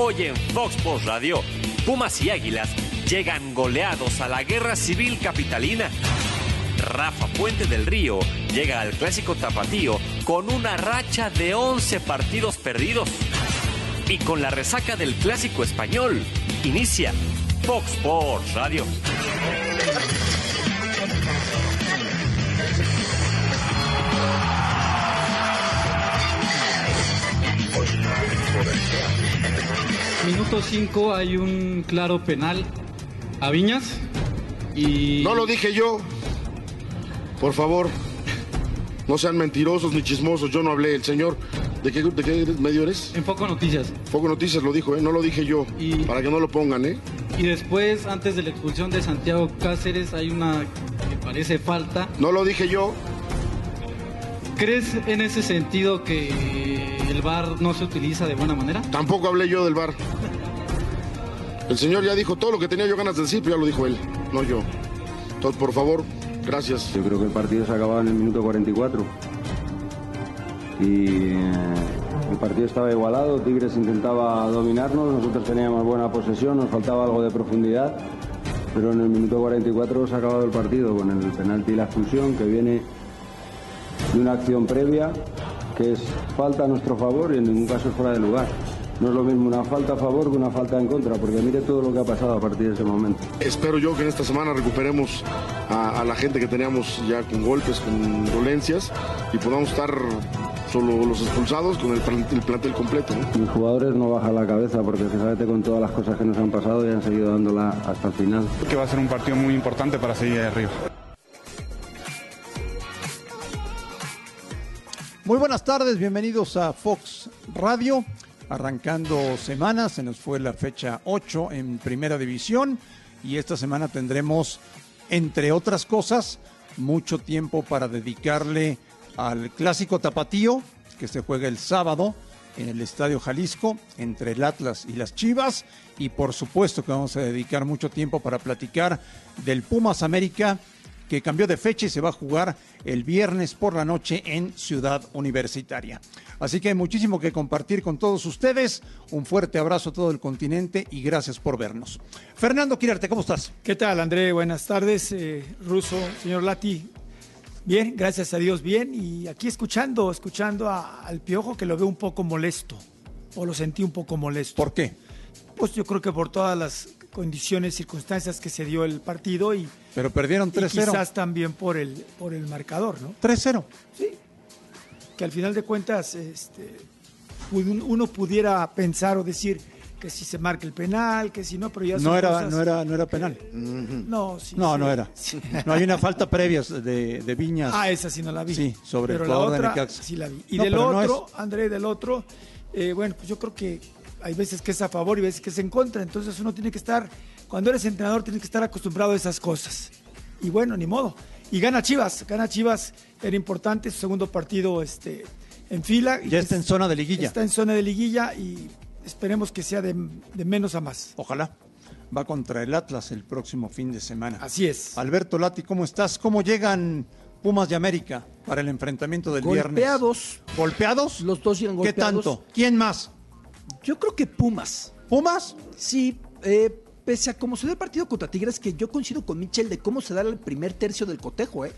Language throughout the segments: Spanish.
Hoy en Fox Sports Radio, Pumas y Águilas llegan goleados a la guerra civil capitalina. Rafa Puente del Río llega al clásico tapatío con una racha de 11 partidos perdidos. Y con la resaca del clásico español, inicia Fox Sports Radio. Minuto 5 hay un claro penal a Viñas y... No lo dije yo. Por favor, no sean mentirosos ni chismosos. Yo no hablé. El señor, ¿de qué, de qué medio eres? En Foco Noticias. Foco Noticias lo dijo, ¿eh? No lo dije yo. Y- Para que no lo pongan, ¿eh? Y después, antes de la expulsión de Santiago Cáceres, hay una que parece falta. No lo dije yo. ¿Crees en ese sentido que el VAR no se utiliza de buena manera? Tampoco hablé yo del bar. El señor ya dijo todo lo que tenía yo ganas de decir, pero ya lo dijo él, no yo. Entonces, por favor, gracias. Yo creo que el partido se acababa en el minuto 44. Y eh, el partido estaba igualado, Tigres intentaba dominarnos, nosotros teníamos buena posesión, nos faltaba algo de profundidad, pero en el minuto 44 se ha acabado el partido con el penalti y la expulsión que viene de una acción previa que es falta a nuestro favor y en ningún caso es fuera de lugar. No es lo mismo una falta a favor que una falta en contra, porque mire todo lo que ha pasado a partir de ese momento. Espero yo que en esta semana recuperemos a, a la gente que teníamos ya con golpes, con dolencias, y podamos estar solo los expulsados con el, el plantel completo. ¿no? Mis jugadores no bajan la cabeza porque se sabe con todas las cosas que nos han pasado y han seguido dándola hasta el final. que va a ser un partido muy importante para seguir arriba. Muy buenas tardes, bienvenidos a Fox Radio. Arrancando semana, se nos fue la fecha 8 en Primera División y esta semana tendremos, entre otras cosas, mucho tiempo para dedicarle al clásico tapatío que se juega el sábado en el Estadio Jalisco entre el Atlas y las Chivas y por supuesto que vamos a dedicar mucho tiempo para platicar del Pumas América que cambió de fecha y se va a jugar el viernes por la noche en Ciudad Universitaria. Así que hay muchísimo que compartir con todos ustedes. Un fuerte abrazo a todo el continente y gracias por vernos. Fernando Quirarte, ¿cómo estás? ¿Qué tal, André? Buenas tardes. Eh, Ruso, señor Lati. Bien, gracias a Dios, bien. Y aquí escuchando, escuchando a- al Piojo que lo veo un poco molesto. O lo sentí un poco molesto. ¿Por qué? Pues yo creo que por todas las condiciones, circunstancias que se dio el partido y, Pero perdieron y 3-0. quizás también por el, por el marcador, ¿no? 3-0. Sí. Que al final de cuentas este, uno pudiera pensar o decir que si se marca el penal, que si no, pero ya son No era, cosas no era, no era penal. No, sí, No, sí. no era. Sí. No hay una falta previa de, de Viñas. Ah, esa sí no la vi. Sí, sobre el Pero la jugador de otra Necaxa. sí la vi. Y No, del pero no otro, André, del otro, eh, bueno, pues yo creo que hay veces que es a favor y veces que es en contra. Entonces uno tiene que estar, cuando eres entrenador, tienes que estar acostumbrado a esas cosas. Y bueno, ni modo. Y gana Chivas, gana Chivas, era importante, su segundo partido este, en fila. Ya está en zona de liguilla. Está en zona de liguilla y esperemos que sea de, de menos a más. Ojalá. Va contra el Atlas el próximo fin de semana. Así es. Alberto Lati, ¿cómo estás? ¿Cómo llegan Pumas de América para el enfrentamiento del viernes? Golpeados. ¿Golpeados? Los dos llegan ¿Qué golpeados. tanto? ¿Quién más? Yo creo que Pumas. ¿Pumas? Sí, eh, pese a cómo se dio el partido contra Tigres, que yo coincido con Michel de cómo se da el primer tercio del cotejo, ¿eh?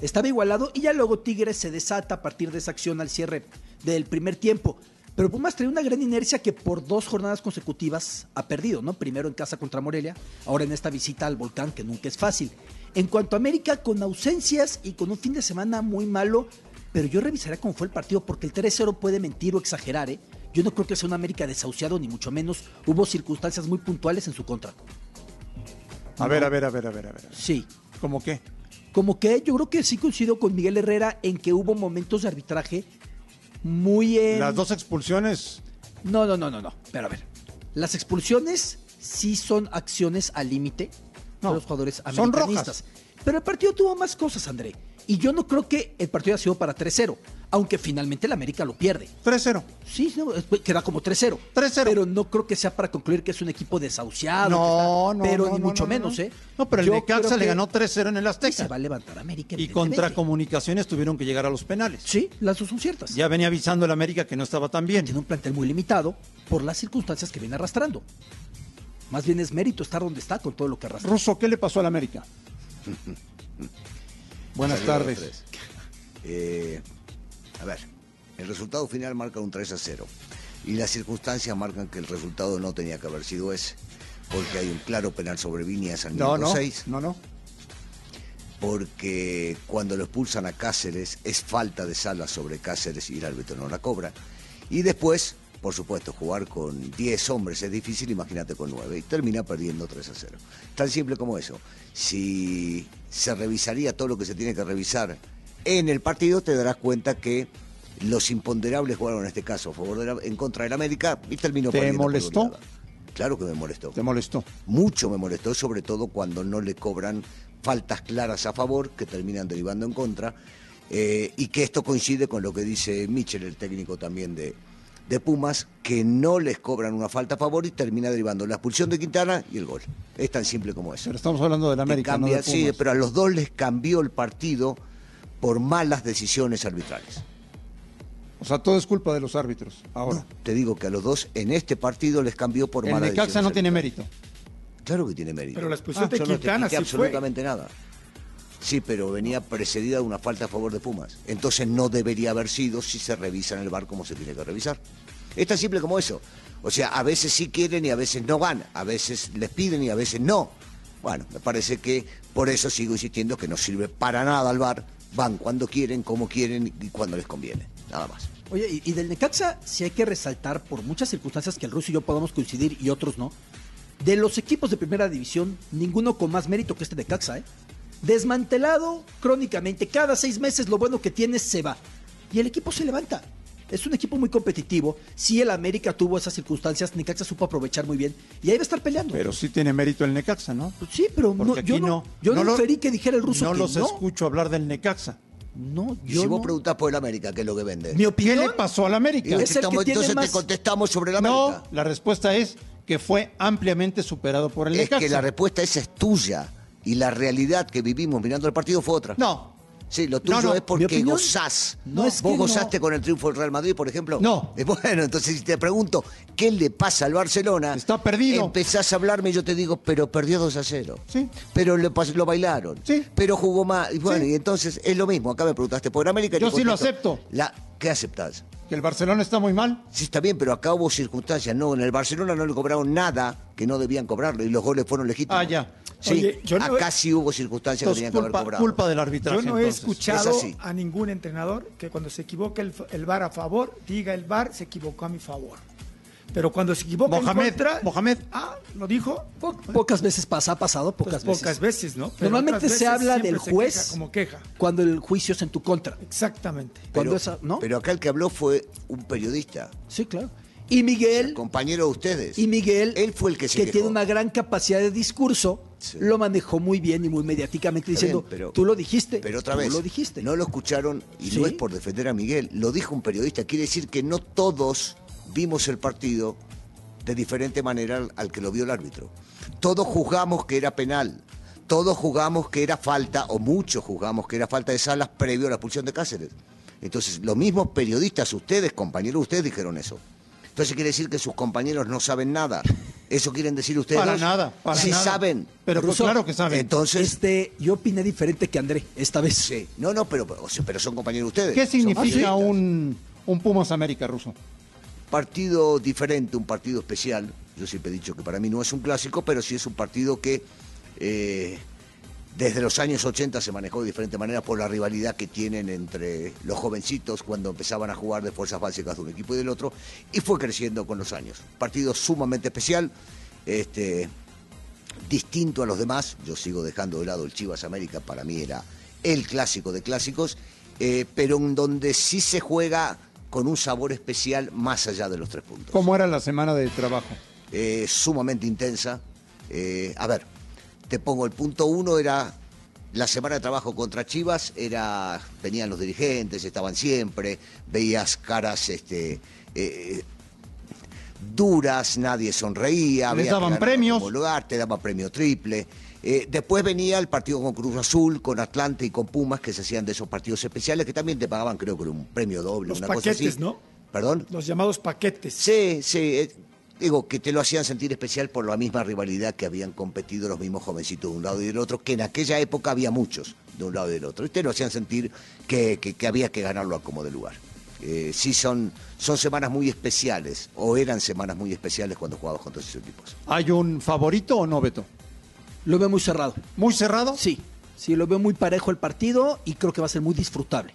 Estaba igualado y ya luego Tigres se desata a partir de esa acción al cierre del primer tiempo. Pero Pumas trae una gran inercia que por dos jornadas consecutivas ha perdido, ¿no? Primero en casa contra Morelia, ahora en esta visita al volcán, que nunca es fácil. En cuanto a América, con ausencias y con un fin de semana muy malo, pero yo revisaré cómo fue el partido, porque el 3-0 puede mentir o exagerar, ¿eh? Yo no creo que sea un América desahuciado, ni mucho menos. Hubo circunstancias muy puntuales en su contra. A ver, a ver, a ver, a ver, a ver. Sí. ¿Cómo qué? Como que yo creo que sí coincido con Miguel Herrera en que hubo momentos de arbitraje muy... en- Las dos expulsiones. No, no, no, no, no. Pero a ver. Las expulsiones sí son acciones al límite No, de los jugadores son americanistas. Pero el partido tuvo más cosas, André. Y yo no creo que el partido haya sido para 3-0, aunque finalmente el América lo pierde. 3-0. Sí, no, es- queda como 3-0. 3-0. Pero no creo que sea para concluir que es un equipo desahuciado. No, no, Pero no, ni no, mucho no, menos, no. ¿eh? No, pero el Necaxa le ganó 3-0 en el Azteca. Se va a levantar América. Y contra. Comunicaciones tuvieron que llegar a los penales. Sí, las dos son ciertas. Ya venía avisando el América que no estaba tan bien. Tiene un plantel muy limitado por las circunstancias que viene arrastrando. Más bien es mérito estar donde está con todo lo que arrastra. Russo, ¿qué le pasó al América? Buenas Saludos a tardes. Eh, a ver, el resultado final marca un 3 a 0. Y las circunstancias marcan que el resultado no tenía que haber sido ese. Porque hay un claro penal sobre Viñas al No, minuto no, 6. no, no. Porque cuando lo expulsan a Cáceres es falta de sala sobre Cáceres y el árbitro no la cobra. Y después, por supuesto, jugar con 10 hombres es difícil, imagínate con 9. Y termina perdiendo 3 a 0. Tan simple como eso. Si se revisaría todo lo que se tiene que revisar en el partido, te darás cuenta que los imponderables jugaron en este caso a favor de la- en contra del América y terminó ¿Te perdiendo por molestó? Claro que me molestó. ¿Te molestó? Mucho me molestó, sobre todo cuando no le cobran faltas claras a favor, que terminan derivando en contra, eh, y que esto coincide con lo que dice Michel, el técnico también de, de Pumas, que no les cobran una falta a favor y termina derivando la expulsión de Quintana y el gol. Es tan simple como eso. Pero estamos hablando del América, cambia- no de sí, Pumas. pero a los dos les cambió el partido por malas decisiones arbitrales. O sea, todo es culpa de los árbitros. Ahora, Te digo que a los dos en este partido les cambió por el malas Necaxa decisiones no tiene mérito. Claro que tiene mérito. Pero la expulsión Ah, de yo no te Quintana sí fue. absolutamente nada. Sí, pero venía precedida de una falta a favor de Pumas. Entonces no debería haber sido si se revisa en el bar como se tiene que revisar. Es tan simple como eso. O sea, a veces sí quieren y a veces no van. A veces les piden y a veces no. Bueno, me parece que por eso sigo insistiendo que no sirve para nada al bar. Van cuando quieren, como quieren y cuando les conviene. Nada más. Oye, y, del Necaxa sí hay que resaltar por muchas circunstancias que el ruso y yo podamos coincidir y otros no. De los equipos de primera división, ninguno con más mérito que este Necaxa, ¿eh? Desmantelado crónicamente, cada seis meses lo bueno que tiene se va. Y el equipo se levanta. Es un equipo muy competitivo. Si el América tuvo esas circunstancias, Necaxa supo aprovechar muy bien. Y ahí va a estar peleando. Pero sí tiene mérito el Necaxa, ¿no? Pues sí, pero no, yo no, no. yo no, lo- inferí que dijera el ruso No que los no. escucho hablar del Necaxa. No, Y yo si vos no. preguntás por el América, ¿qué es lo que vende? Mi ¿Qué opinión le pasó al América? es el que estamos- tiene entonces más- te contestamos sobre el América. No, la respuesta es que fue ampliamente superado por el es Necaxa. que la respuesta esa es tuya y la realidad que vivimos mirando el partido fue otra. No, Sí, lo tuyo No, no, es porque gozás. no es ¿Vos que gozaste con el triunfo del Real Madrid, por ejemplo? No. Eh, Bueno, entonces si te pregunto, ¿qué le pasa al Barcelona? Está perdido. Empezás a hablarme y yo te digo, pero perdió 2 a 0. Sí. Pero lo bailaron. Sí. Pero jugó más. Y bueno, Sí. y entonces es lo mismo. Acá me preguntaste por América. Yo sí lo acepto. La, ¿Qué aceptás? que el Barcelona está muy mal. Sí, está bien, pero acá hubo circunstancias. No, en el Barcelona no le cobraron nada que no debían cobrarlo y los goles fueron legítimos. Ah, ya. Sí, Oye, yo no- acá sí hubo circunstancias que tenían que haber culpa, cobrado. culpa del arbitraje. Yo no he escuchado Es a ningún entrenador que cuando se equivoque el, el VAR a favor, diga el VAR se equivocó a mi favor. Pero cuando se equivoca Mohamed, contra... Mohamed. Ah, ¿lo dijo? Po- pocas veces pasa, ha pasado Pues pocas pocas, veces. veces. ¿no? Pero Normalmente se veces habla del juez queja como queja. cuando el juicio es en tu contra. Exactamente. Cuando Pero, esa, ¿no? pero acá el que habló fue un periodista, sí, claro. Y Miguel, compañero de ustedes. y Miguel, Él fue el que se quejó. tiene una gran capacidad de discurso, Sí. lo manejó muy bien y muy mediáticamente Está diciendo, bien, pero- tú lo dijiste, Pero otra tú vez, lo dijiste. no lo escucharon y Sí. no es por defender a Miguel, lo dijo un periodista. Quiere decir que no todos vimos el partido de diferente manera al, al que lo vio el árbitro. Todos juzgamos que era penal, todos juzgamos que era falta, o muchos juzgamos que era falta de salas previo a la expulsión de Cáceres. Entonces, los mismos periodistas, ustedes, compañeros, ustedes dijeron eso. Entonces quiere decir que sus compañeros no saben nada. ¿Eso quieren decir ustedes? Para dos? nada, para sí nada. saben. Pero pues claro que saben. Entonces, Este, yo opiné diferente que André esta vez. Sí, no, no, pero, pero son compañeros de ustedes. ¿Qué significa un, un Pumas América ruso? partido diferente, un partido especial? Yo siempre he dicho que para mí no es un clásico, pero sí es un partido que eh, desde los años 80 se manejó de diferente manera por la rivalidad que tienen entre los jovencitos cuando empezaban a jugar de fuerzas básicas de un equipo y del otro, y fue creciendo con los años. Partido sumamente especial. Este, distinto a los demás. Yo sigo dejando de lado el Chivas América, para mí era el clásico de clásicos, eh, pero en donde sí se juega con un sabor especial más allá de los tres puntos. ¿Cómo era la semana de trabajo? Eh, sumamente intensa. Eh, a ver, te pongo el punto uno, era la semana de trabajo contra Chivas era, venían los dirigentes, estaban siempre, veías caras este, eh, duras, nadie sonreía. Les daban premios. lugar, te daba premio triple. Eh, después venía el partido con Cruz Azul, con Atlante y con Pumas, que se hacían de esos partidos especiales, que también te pagaban, creo que un premio doble, Los una cosa paquetes, así. ¿no? ¿Perdón? Los llamados paquetes. Sí, sí. Digo, que te lo hacían sentir especial por la misma rivalidad que habían competido los mismos jovencitos de un lado y del otro, que en aquella época había muchos de un lado y del otro. Y te lo hacían sentir que, que- que había que ganarlo a como de lugar. Eh, sí, son, son semanas muy especiales, o eran semanas muy especiales cuando jugabas contra esos equipos. ¿Hay un favorito o no, Beto? Lo veo muy cerrado. ¿Muy cerrado? Sí, sí, lo veo muy parejo el partido y creo que va a ser muy disfrutable.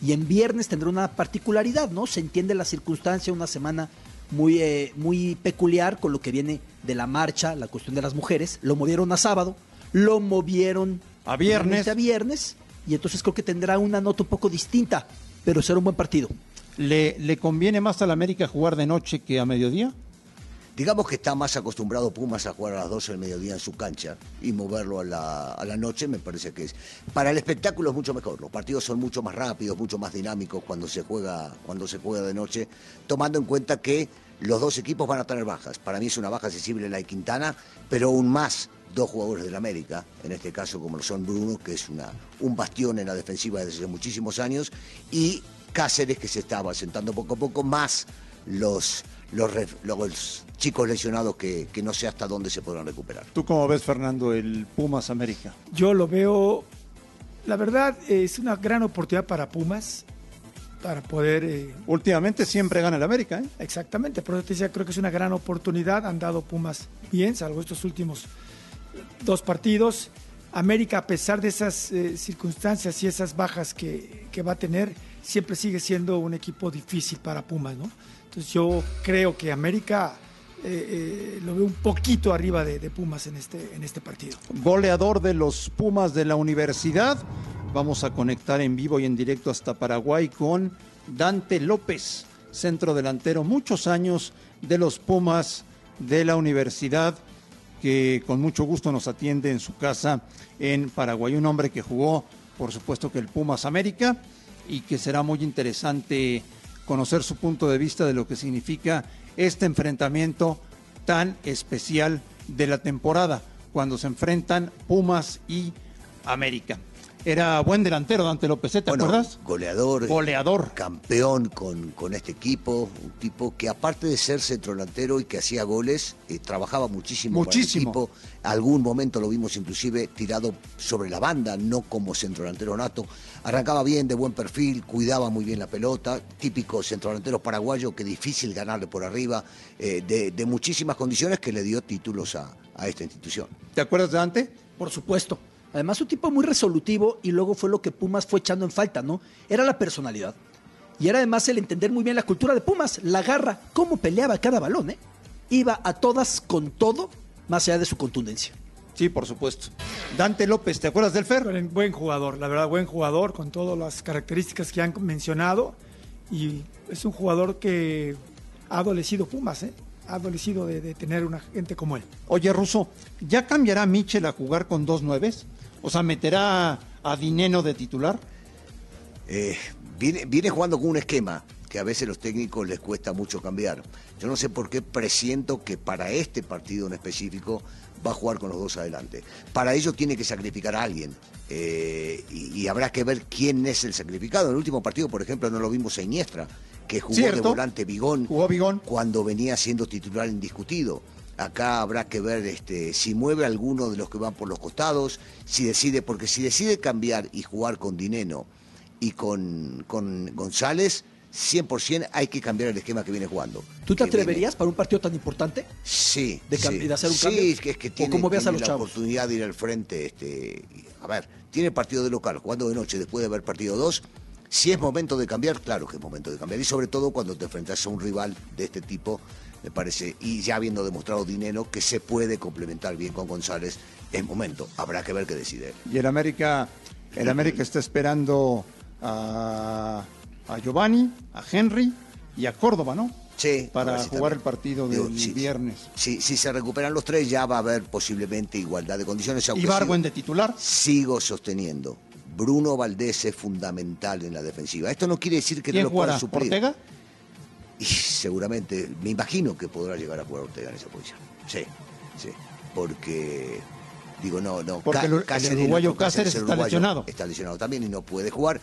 Y en viernes tendrá una particularidad, ¿no? Se entiende la circunstancia, una semana muy, eh, muy peculiar con lo que viene de la marcha, la cuestión de las mujeres. Lo movieron a sábado, lo movieron A viernes. a viernes, y entonces creo que tendrá una nota un poco distinta, pero será un buen partido. ¿Le, ¿Le conviene más al América jugar de noche que a mediodía? Digamos que está más acostumbrado Pumas a jugar a las 12 del mediodía en su cancha y moverlo a la, a la noche me parece que es. Para el espectáculo es mucho mejor. Los partidos son mucho más rápidos, mucho más dinámicos cuando se juega, cuando se juega de noche, tomando en cuenta que los dos equipos van a tener bajas. Para mí es una baja sensible la de Quintana, pero aún más dos jugadores del América, en este caso como lo son Bruno, que es una, un bastión en la defensiva desde hace muchísimos años, y Cáceres, que se estaba sentando poco a poco, más los, los, los chicos lesionados que, que no sé hasta dónde se podrán recuperar. ¿Tú cómo ves, Fernando, el Pumas América? Yo lo veo, la verdad, es una gran oportunidad para Pumas, para poder... eh, Últimamente siempre gana el América, ¿eh? Exactamente, por eso te decía, creo que es una gran oportunidad. Han dado Pumas bien, salvo estos últimos dos partidos. América, a pesar de esas eh, circunstancias y esas bajas que, que va a tener, siempre sigue siendo un equipo difícil para Pumas, ¿no? Entonces yo creo que América eh, eh, lo veo un poquito arriba de, Pumas en este, en este partido. Goleador de los Pumas de la universidad. Vamos a conectar en vivo y en directo hasta Paraguay con Dante López, centro delantero, muchos años de los Pumas de la universidad, que con mucho gusto nos atiende en su casa en Paraguay. Un hombre que jugó, por supuesto, que el Pumas América y que será muy interesante conocer su punto de vista de lo que significa este enfrentamiento tan especial de la temporada, cuando se enfrentan Pumas y América. Era buen delantero Dante López. ¿te Bueno, acuerdas? Goleador. Goleador. Campeón con, con este equipo. Un tipo que aparte de ser centro delantero y que hacía goles, eh, trabajaba muchísimo, Muchísimo. para el equipo. Algún momento lo vimos inclusive tirado sobre la banda, no como centro delantero nato. Arrancaba bien, de buen perfil, cuidaba muy bien la pelota. Típico centro delantero paraguayo que difícil ganarle por arriba. eh, de, de muchísimas condiciones que le dio títulos a, a esta institución. ¿Te acuerdas de Dante? Por supuesto. Además, un tipo muy resolutivo y luego fue lo que Pumas fue echando en falta, ¿no? Era la personalidad. Y era además el entender muy bien la cultura de Pumas, la garra, cómo peleaba cada balón, ¿eh? Iba a todas con todo, más allá de su contundencia. Sí, por supuesto. Dante López, ¿te acuerdas del Fer? Buen, jugador, la verdad, buen jugador con todas las características que han mencionado. Y es un jugador que ha adolecido Pumas, ¿eh? Ha adolecido de, de tener una gente como él. Oye, Russo, ¿ya cambiará Michel a jugar con dos nueves? O sea, ¿meterá a Dineno de titular? Eh, viene, viene jugando con un esquema que a veces los técnicos les cuesta mucho cambiar. Yo no sé por qué presiento que para este partido en específico va a jugar con los dos adelante. Para ello tiene que sacrificar a alguien. eh, y, y habrá que ver quién es el sacrificado. En el último partido, por ejemplo, no lo vimos a Iniestra, que jugó de volante Bigón, Jugó Bigón. cuando venía siendo titular indiscutido. Acá habrá que ver este, si mueve a alguno de los que van por los costados, si decide, porque si decide cambiar y jugar con Dineno y con, con González, 100% hay que cambiar el esquema que viene jugando. ¿Tú te viene- atreverías para un partido tan importante? Sí. de sí. de hacer un Sí, cambio? es que, es que ¿O tiene, cómo ves a tiene los la chavos? oportunidad de ir al frente. Este, a ver, tiene partido de local, jugando de noche después de haber partido dos. Si es momento de cambiar, claro que es momento de cambiar. Y sobre todo cuando te enfrentas a un rival de este tipo, me parece, y ya habiendo demostrado dinero que se puede complementar bien con González, es momento. Habrá que ver qué decide. Y el América, el América está esperando a, a Giovanni, a Henry y a Córdoba, ¿no? Sí, para si jugar también. el partido Digo, del sí, viernes. Si, si se recuperan los tres, ya va a haber posiblemente igualdad de condiciones. Ibargüen sigo- de titular. Sigo sosteniendo. Bruno Valdés es fundamental en la defensiva. Esto no quiere decir que no ¿Quién lo jugará? suplir. ¿Ortega? Y seguramente, me imagino que podrá llegar a jugar Ortega en esa posición. Sí, sí. Porque, digo, no, no. Porque el- uruguayo Cáceres el está lesionado. Está lesionado también y no puede jugar.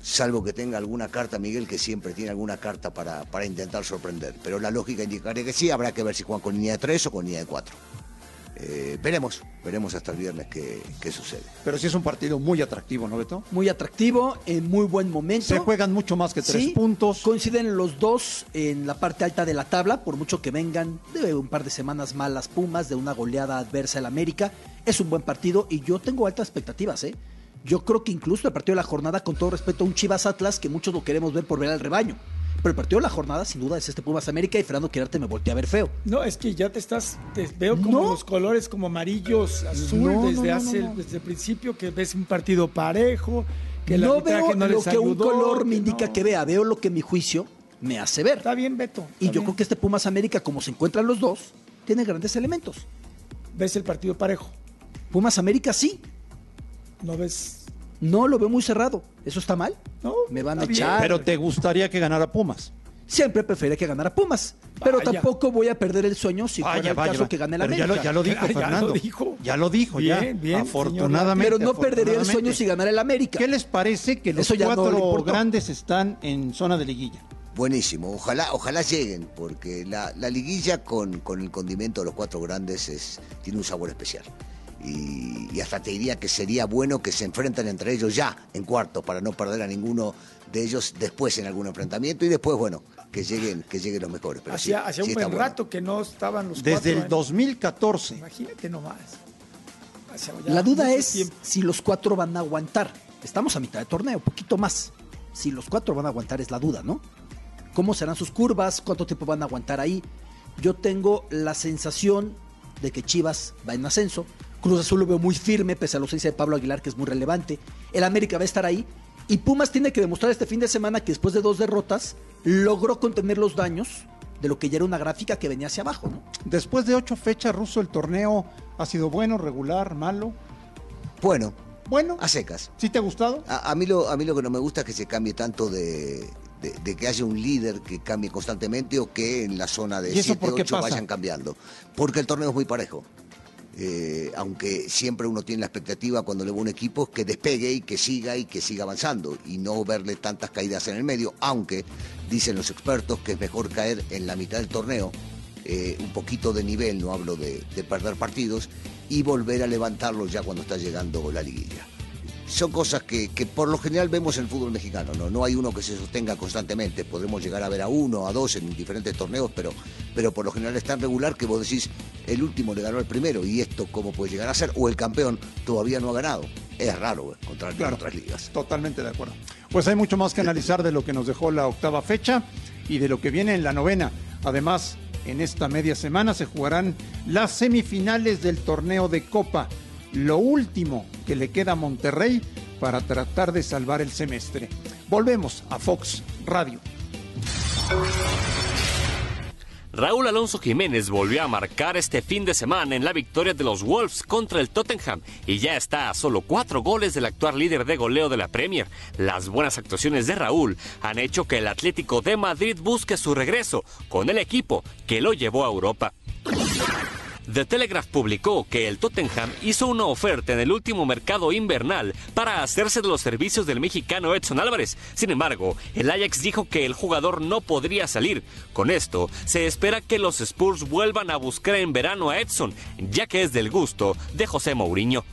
Salvo que tenga alguna carta, Miguel, que siempre tiene alguna carta para, para intentar sorprender. Pero la lógica indicaría que sí, habrá que ver si juegan con línea de tres o con línea de cuatro. Eh, veremos, veremos hasta el viernes qué, qué sucede. Pero sí es un partido muy atractivo, ¿no, Beto? Muy atractivo, en muy buen momento. Se juegan mucho más que tres Sí, puntos. Coinciden los dos en la parte alta de la tabla, por mucho que vengan de un par de semanas malas Pumas, de una goleada adversa al América. Es un buen partido y yo tengo altas expectativas, ¿eh? Yo creo que incluso el partido de la jornada, con todo respeto a un Chivas Atlas, que muchos lo queremos ver por ver al rebaño. Pero el partido de la jornada, sin duda, es este Pumas América y Fernando Quirarte me voltea a ver feo. No, es que ya te estás, te veo como No. los colores como amarillos, azul, No, desde no, hace, desde el principio, que ves un partido parejo, que no veo no lo que un color me indica que vea, veo lo que mi juicio me hace ver. Está bien, Beto. Y yo bien. creo que este Pumas América, como se encuentran los dos, tiene grandes elementos. ves el partido parejo, Pumas América sí, no ves. No lo veo muy cerrado. ¿Eso está mal? No, Me van a bien. echar. Pero te gustaría que ganara Pumas. Siempre prefiere que ganara Pumas. Pero Vaya. tampoco voy a perder el sueño si fuera Vaya, el vaya, caso vaya. que gane la Pero ya América. lo, ya lo dijo Ya lo Fernando. dijo. Ya lo dijo, Bien, ya. bien, afortunadamente. Pero no perdería el sueño si ganara el América. ¿Qué les parece que los Eso no cuatro grandes están en zona de liguilla? Buenísimo, ojalá, ojalá lleguen, porque la, la liguilla con, con el condimento de los cuatro grandes es, tiene un sabor especial. Y, y hasta te diría que sería bueno que se enfrenten entre ellos ya en cuartos para no perder a ninguno de ellos después en algún enfrentamiento y después, bueno, que lleguen, que lleguen los mejores. Pero sí, Hacía, hacía sí un buen bueno. rato que no estaban los Desde cuatro el en- 2014. Imagínate nomás. La duda es tiempo. si los cuatro van a aguantar. Estamos a mitad de torneo, poquito más. Si los cuatro van a aguantar es la duda, ¿no? ¿Cómo serán sus curvas? ¿Cuánto tiempo van a aguantar ahí? Yo tengo la sensación de que Chivas va en ascenso. Cruz Azul lo veo muy firme, pese a la ausencia de Pablo Aguilar, que es muy relevante. El América va a estar ahí. Y Pumas tiene que demostrar este fin de semana que después de dos derrotas logró contener los daños de lo que ya era una gráfica que venía hacia abajo, ¿no? Después de ocho fechas, Ruso, el torneo ha sido bueno, regular, malo. Bueno, Bueno, a secas. ¿sí te ha gustado? A, a mí lo, a mí lo que no me gusta es que se cambie tanto de, de- de que haya un líder que cambie constantemente o que en la zona de ¿Y eso 7, por qué 8 pasa? vayan cambiando. Porque el torneo es muy parejo. Eh, aunque siempre uno tiene la expectativa cuando le va un equipo que despegue y que siga y que siga avanzando y no verle tantas caídas en el medio, aunque dicen los expertos que es mejor caer en la mitad del torneo, eh, un poquito de nivel, no hablo de, de perder partidos, y volver a levantarlos ya cuando está llegando la liguilla son cosas que, que por lo general vemos en el fútbol mexicano, ¿no? No hay uno que se sostenga constantemente. Podremos llegar a ver a uno, a dos en diferentes torneos, pero, pero por lo general es tan regular que vos decís, el último le ganó al primero, y esto cómo puede llegar a ser, o el campeón todavía no ha ganado. Es raro encontrar en otras ligas. Totalmente de acuerdo. Pues hay mucho más que analizar de lo que nos dejó la octava fecha y de lo que viene en la novena. Además, en esta media semana se jugarán las semifinales del torneo de Copa. Lo último que le queda a Monterrey para tratar de salvar el semestre. Volvemos a Fox Radio. Raúl Alonso Jiménez volvió a marcar este fin de semana en la victoria de los Wolves contra el Tottenham y ya está a solo cuatro goles del actual líder de goleo de la Premier. Las buenas actuaciones de Raúl han hecho que el Atlético de Madrid busque su regreso con el equipo que lo llevó a Europa. The Telegraph publicó que el Tottenham hizo una oferta en el último mercado invernal para hacerse de los servicios del mexicano Edson Álvarez. Sin embargo, el Ajax dijo que el jugador no podría salir. Con esto, se espera que los Spurs vuelvan a buscar en verano a Edson, ya que es del gusto de José Mourinho.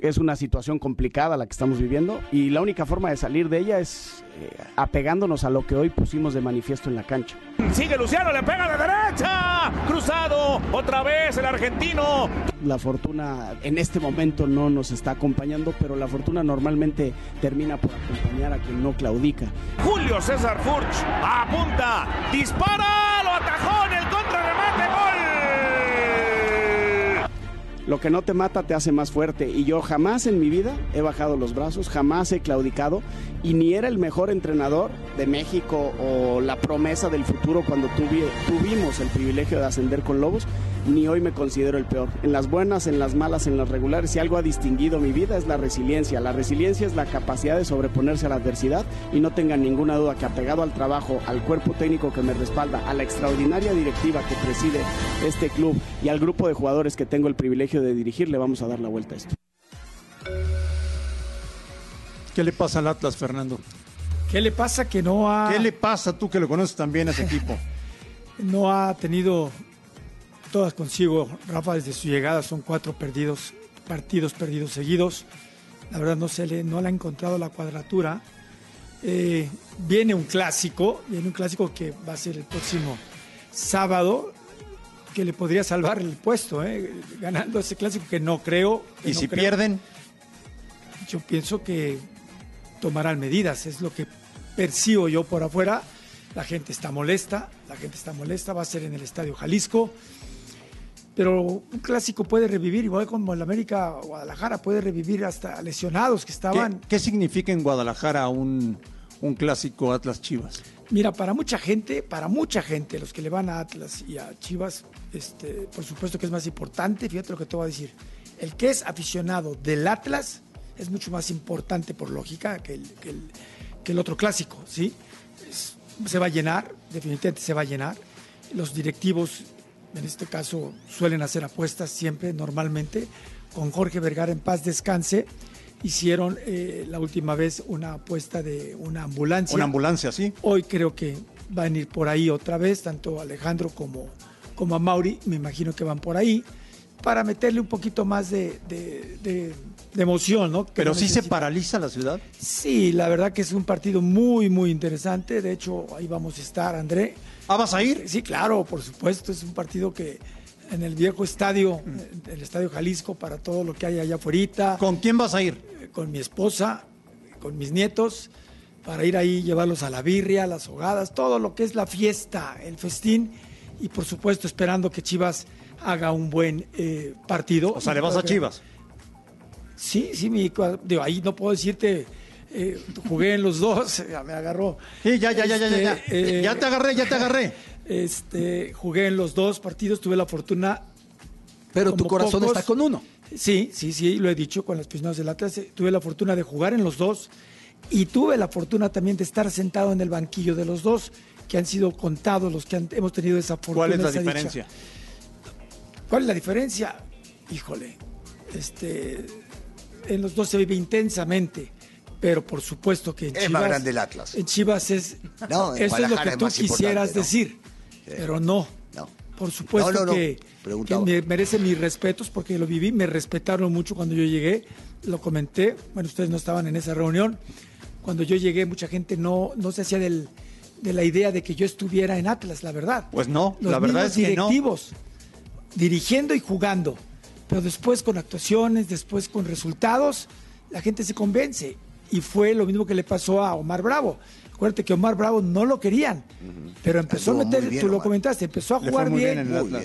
Es una situación complicada la que estamos viviendo y la única forma de salir de ella es eh, apegándonos a lo que hoy pusimos de manifiesto en la cancha. Sigue Luciano, le pega de derecha. Cruzado, otra vez el argentino. La fortuna en este momento no nos está acompañando, pero la fortuna normalmente termina por acompañar a quien no claudica. Julio César Furch apunta, dispara, lo atajó Lo que no te mata te hace más fuerte. Y yo jamás en mi vida he bajado los brazos, jamás he claudicado. Y ni era el mejor entrenador de México o la promesa del futuro cuando tuvi- tuvimos el privilegio de ascender con Lobos, ni hoy me considero el peor. En las buenas, en las malas, en las regulares, si algo ha distinguido mi vida es la resiliencia. La resiliencia es la capacidad de sobreponerse a la adversidad y no tengan ninguna duda que apegado al trabajo, al cuerpo técnico que me respalda, a la extraordinaria directiva que preside este club y al grupo de jugadores que tengo el privilegio de dirigir, le vamos a dar la vuelta a esto. ¿Qué le pasa al Atlas, Fernando? ¿Qué le pasa que no ha, ¿Qué le pasa tú que lo conoces también a ese equipo? no ha tenido todas consigo? Rafa, desde su llegada son cuatro perdidos, partidos perdidos seguidos. La verdad no se le, no le ha encontrado la cuadratura. Eh, viene un clásico, viene un clásico que va a ser el próximo sábado, que le podría salvar el puesto, ¿eh? ganando ese clásico que no creo. que ¿Y no si creo. pierden? Yo pienso que tomarán medidas, es lo que percibo yo por afuera. La gente está molesta, la gente está molesta, va a ser en el Estadio Jalisco. Pero un clásico puede revivir, igual como el América Guadalajara, puede revivir hasta lesionados que ¿Qué, estaban. qué significa en Guadalajara un, un clásico Atlas Chivas? Mira, para mucha gente, para mucha gente, los que le van a Atlas y a Chivas, este, por supuesto que es más importante, fíjate lo que te voy a decir. El que es aficionado del Atlas es mucho más importante por lógica que el, que el, que el otro clásico, ¿sí? Es- se va a llenar, definitivamente se va a llenar. Los directivos, en este caso, suelen hacer apuestas siempre, normalmente. Con Jorge Vergara en paz descanse, hicieron eh, la última vez una apuesta de una ambulancia. Una ambulancia, sí. Hoy creo que van a ir por ahí otra vez, tanto Alejandro como, como a Mauri, me imagino que van por ahí, para meterle un poquito más de, de- de- de emoción, ¿no? Que Pero no sí se paraliza la ciudad. Sí, la verdad que es un partido muy, muy interesante. De hecho, ahí vamos a estar, André. ¿Ah, vas a ir? Sí, claro, por supuesto. Es un partido que en el viejo estadio, Mm. el Estadio Jalisco, para todo lo que hay allá afuera. ¿Con quién vas a ir? Con mi esposa, con mis nietos, para ir ahí, llevarlos a la birria, a las hogadas, todo lo que es la fiesta, el festín. Y por supuesto, esperando que Chivas haga un buen eh, partido. O sea, le vas a Chivas. Sí, sí, mi, digo, ahí no puedo decirte, eh, jugué en los dos, ya me agarró. Sí, ya, ya, ya, ya, ya, ya. Este, eh, Ya te agarré, ya te agarré. Este, jugué en los dos partidos, tuve la fortuna. Pero tu corazón pocos- está con uno. Sí, sí, sí, lo he dicho con los aficionados del Atlas. Tuve la fortuna de jugar en los dos y tuve la fortuna también de estar sentado en el banquillo de los dos, que han sido contados los que han- hemos tenido esa fortuna. ¿Cuál es la dicha. diferencia? ¿Cuál es la diferencia? Híjole, este, en los dos se vive intensamente, pero por supuesto que en Es Chivas, más grande el Atlas. En Chivas es, No, en eso es lo que tú quisieras decir, pero no. No. Por supuesto No, no, no, que, me merece mis respetos porque lo viví, me respetaron mucho cuando yo llegué, lo comenté, bueno, ustedes no estaban en esa reunión, cuando yo llegué mucha gente no, no se hacía del- de la idea de que yo estuviera en Atlas, la verdad. Pues no, Los la verdad mismos es que no. directivos, dirigiendo y jugando, pero después con actuaciones, después con resultados, la gente se convence. Y fue lo mismo que le pasó a Omar Bravo. Acuérdate que Omar Bravo no lo querían, pero empezó a meter, bien, tú lo comentaste, empezó a Le jugar bien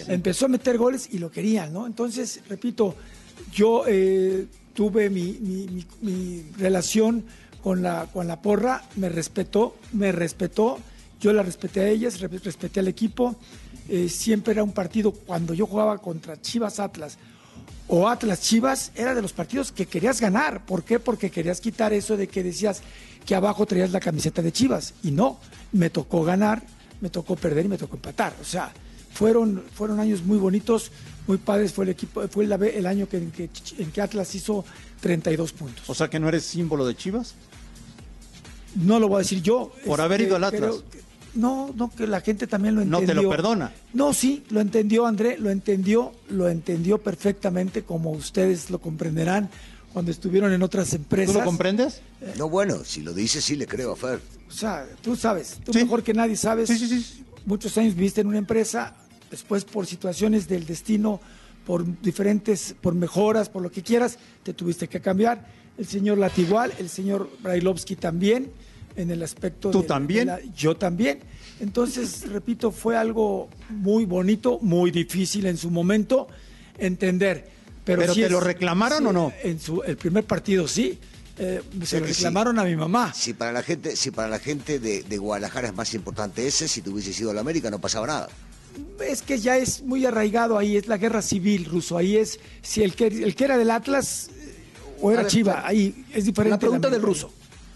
empezó a meter goles y lo querían, ¿no? Entonces, repito, yo eh, tuve mi, mi- mi- mi relación con la, con la porra, me respetó, me respetó, yo la respeté a ellas, re- respeté al equipo, eh, siempre era un partido, cuando yo jugaba contra Chivas Atlas o Atlas Chivas, era de los partidos que querías ganar. ¿Por qué? Porque querías quitar eso de que decías que abajo traías la camiseta de Chivas. Y no, me tocó ganar, me tocó perder y me tocó empatar. O sea, fueron, fueron años muy bonitos, muy padres. Fue el equipo, fue el, el año que, en, que, en que Atlas hizo 32 puntos. O sea, que no eres símbolo de Chivas. No lo voy a decir yo. Por haber ido al Atlas. No, no, que la gente también lo No entendió. te lo perdona. No, sí, lo entendió André, lo entendió, lo entendió perfectamente como ustedes lo comprenderán cuando estuvieron en otras empresas. ¿Tú lo comprendes? No, bueno, si lo dice, sí le creo a Fer. O sea, tú sabes, tú Sí. mejor que nadie sabes. Sí, sí, sí. Muchos años viviste en una empresa, después por situaciones del destino, por diferentes, por mejoras, por lo que quieras, te tuviste que cambiar. El señor Latigual, el señor Brailovsky también, en el aspecto ¿Tú de- también? de la- yo también. Entonces, repito, fue algo muy bonito, muy difícil en su momento entender. ¿Pero sí te es- lo reclamaron sí, o no? En su, el primer partido sí. Eh, se lo sí. reclamaron a mi mamá. Si para la gente, si para la gente de, de Guadalajara es más importante ese, si te hubieses ido a la América no pasaba nada. Es que ya es muy arraigado ahí, es la guerra civil ruso. Ahí es, si el que, el que era del Atlas eh, o era ver, Chiva, ahí es diferente. La pregunta del ruso.